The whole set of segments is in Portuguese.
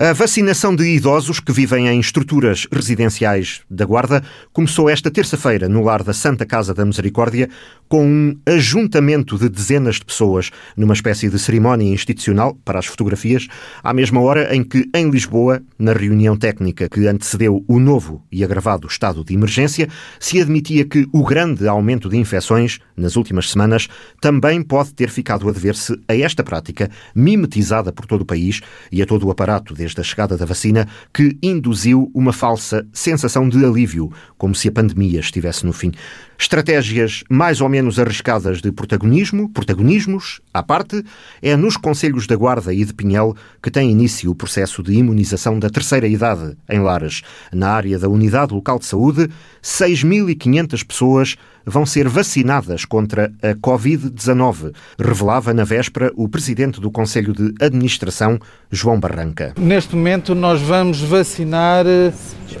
A vacinação de idosos que vivem em estruturas residenciais da Guarda começou esta terça-feira no lar da Santa Casa da Misericórdia com um ajuntamento de dezenas de pessoas numa espécie de cerimónia institucional para as fotografias, à mesma hora em que, em Lisboa, na reunião técnica que antecedeu o novo e agravado estado de emergência, se admitia que o grande aumento de infecções nas últimas semanas também pode ter ficado a dever-se a esta prática mimetizada por todo o país e a todo o aparato desde a chegada da vacina que induziu uma falsa sensação de alívio, como se a pandemia estivesse no fim. Estratégias mais ou menos arriscadas de protagonismo, protagonismos, à parte, é nos Conselhos da Guarda e de Pinhel que tem início o processo de imunização da terceira idade em Lares. Na área da Unidade Local de Saúde, 6.500 pessoas vão ser vacinadas contra a Covid-19, revelava na véspera o presidente do Conselho de Administração, João Barranca. Neste momento, nós vamos vacinar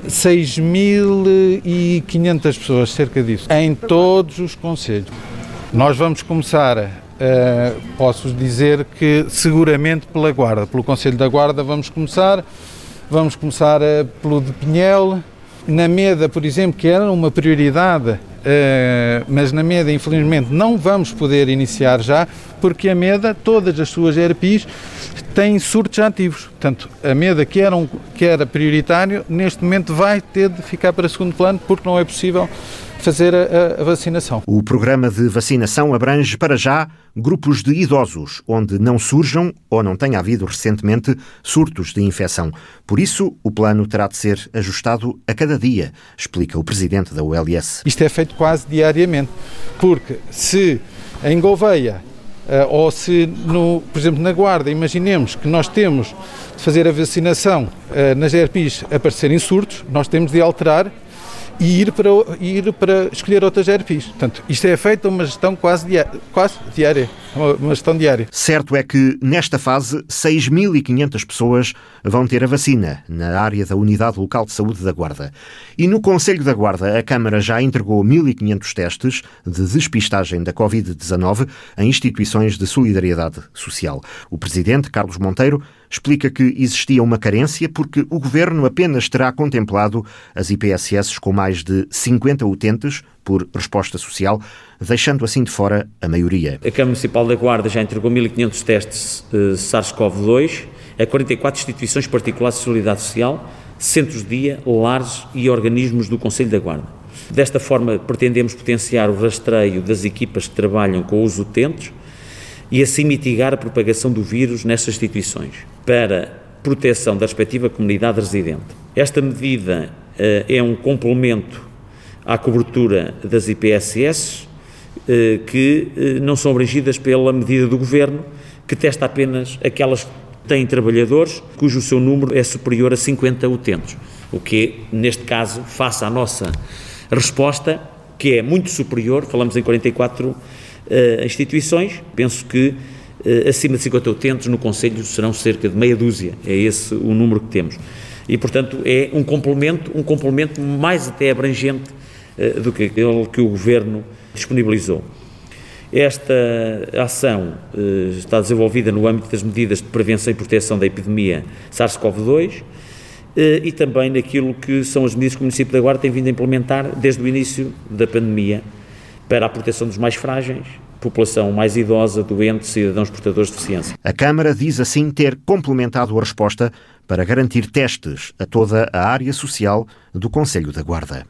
6.500 pessoas, cerca disso, em todos os conselhos. Nós vamos começar, uh, posso dizer que seguramente pela Guarda, pelo Conselho da Guarda vamos começar, vamos começar uh, pelo de Pinhel, na Meda, por exemplo, que era uma prioridade, uh, mas na Meda, infelizmente, não vamos poder iniciar já, porque a Meda, todas as suas ERPs, têm surtos ativos. Portanto, a MEDA, que era, um, que era prioritário, neste momento vai ter de ficar para segundo plano, porque não é possível fazer a, a, vacinação. O programa de vacinação abrange para já grupos de idosos, onde não surjam ou não tenha havido recentemente surtos de infecção. Por isso, o plano terá de ser ajustado a cada dia, explica o presidente da ULS. Isto é feito quase diariamente, porque se em Gouveia Uh, ou se, no, por exemplo, na Guarda, imaginemos que nós temos de fazer a vacinação uh, nas ERPs aparecerem surtos, nós temos de alterar e ir para, ir para escolher outras ERPs. Portanto, isto é feito uma gestão quase, diária, quase diária, uma gestão diária. Certo é que, nesta fase, 6.500 pessoas vão ter a vacina na área da Unidade Local de Saúde da Guarda. E no Conselho da Guarda, a Câmara já entregou 1.500 testes de despistagem da Covid-19 a instituições de solidariedade social. O Presidente, Carlos Monteiro, explica que existia uma carência porque o governo apenas terá contemplado as IPSS com mais de 50 utentes por resposta social, deixando assim de fora a maioria. A Câmara Municipal da Guarda já entregou 1.500 testes uh, SARS-CoV-2 a 44 instituições particulares de solidariedade social, centros de dia, lares e organismos do Conselho da Guarda. Desta forma, pretendemos potenciar o rastreio das equipas que trabalham com os utentes e assim mitigar a propagação do vírus nessas instituições, para proteção da respectiva comunidade residente. Esta medida uh, é um complemento à cobertura das IPSS, eh, que uh, não são abrangidas pela medida do Governo, que testa apenas aquelas que têm trabalhadores cujo seu número é superior a 50 utentes, o que, neste caso, face à nossa resposta, que é muito superior, falamos em 44 uh, instituições, penso que acima de 50 utentes no Conselho serão cerca de meia dúzia, é esse o número que temos. E, portanto, é um complemento, um complemento mais até abrangente do que aquele que o Governo disponibilizou. Esta ação está desenvolvida no âmbito das medidas de prevenção e proteção da epidemia SARS-CoV-2 e também naquilo que são as medidas que o município da Guarda tem vindo a implementar desde o início da pandemia para a proteção dos mais frágeis, população mais idosa, doente, cidadãos portadores de deficiência. A Câmara diz assim ter complementado a resposta para garantir testes a toda a área social do Conselho da Guarda.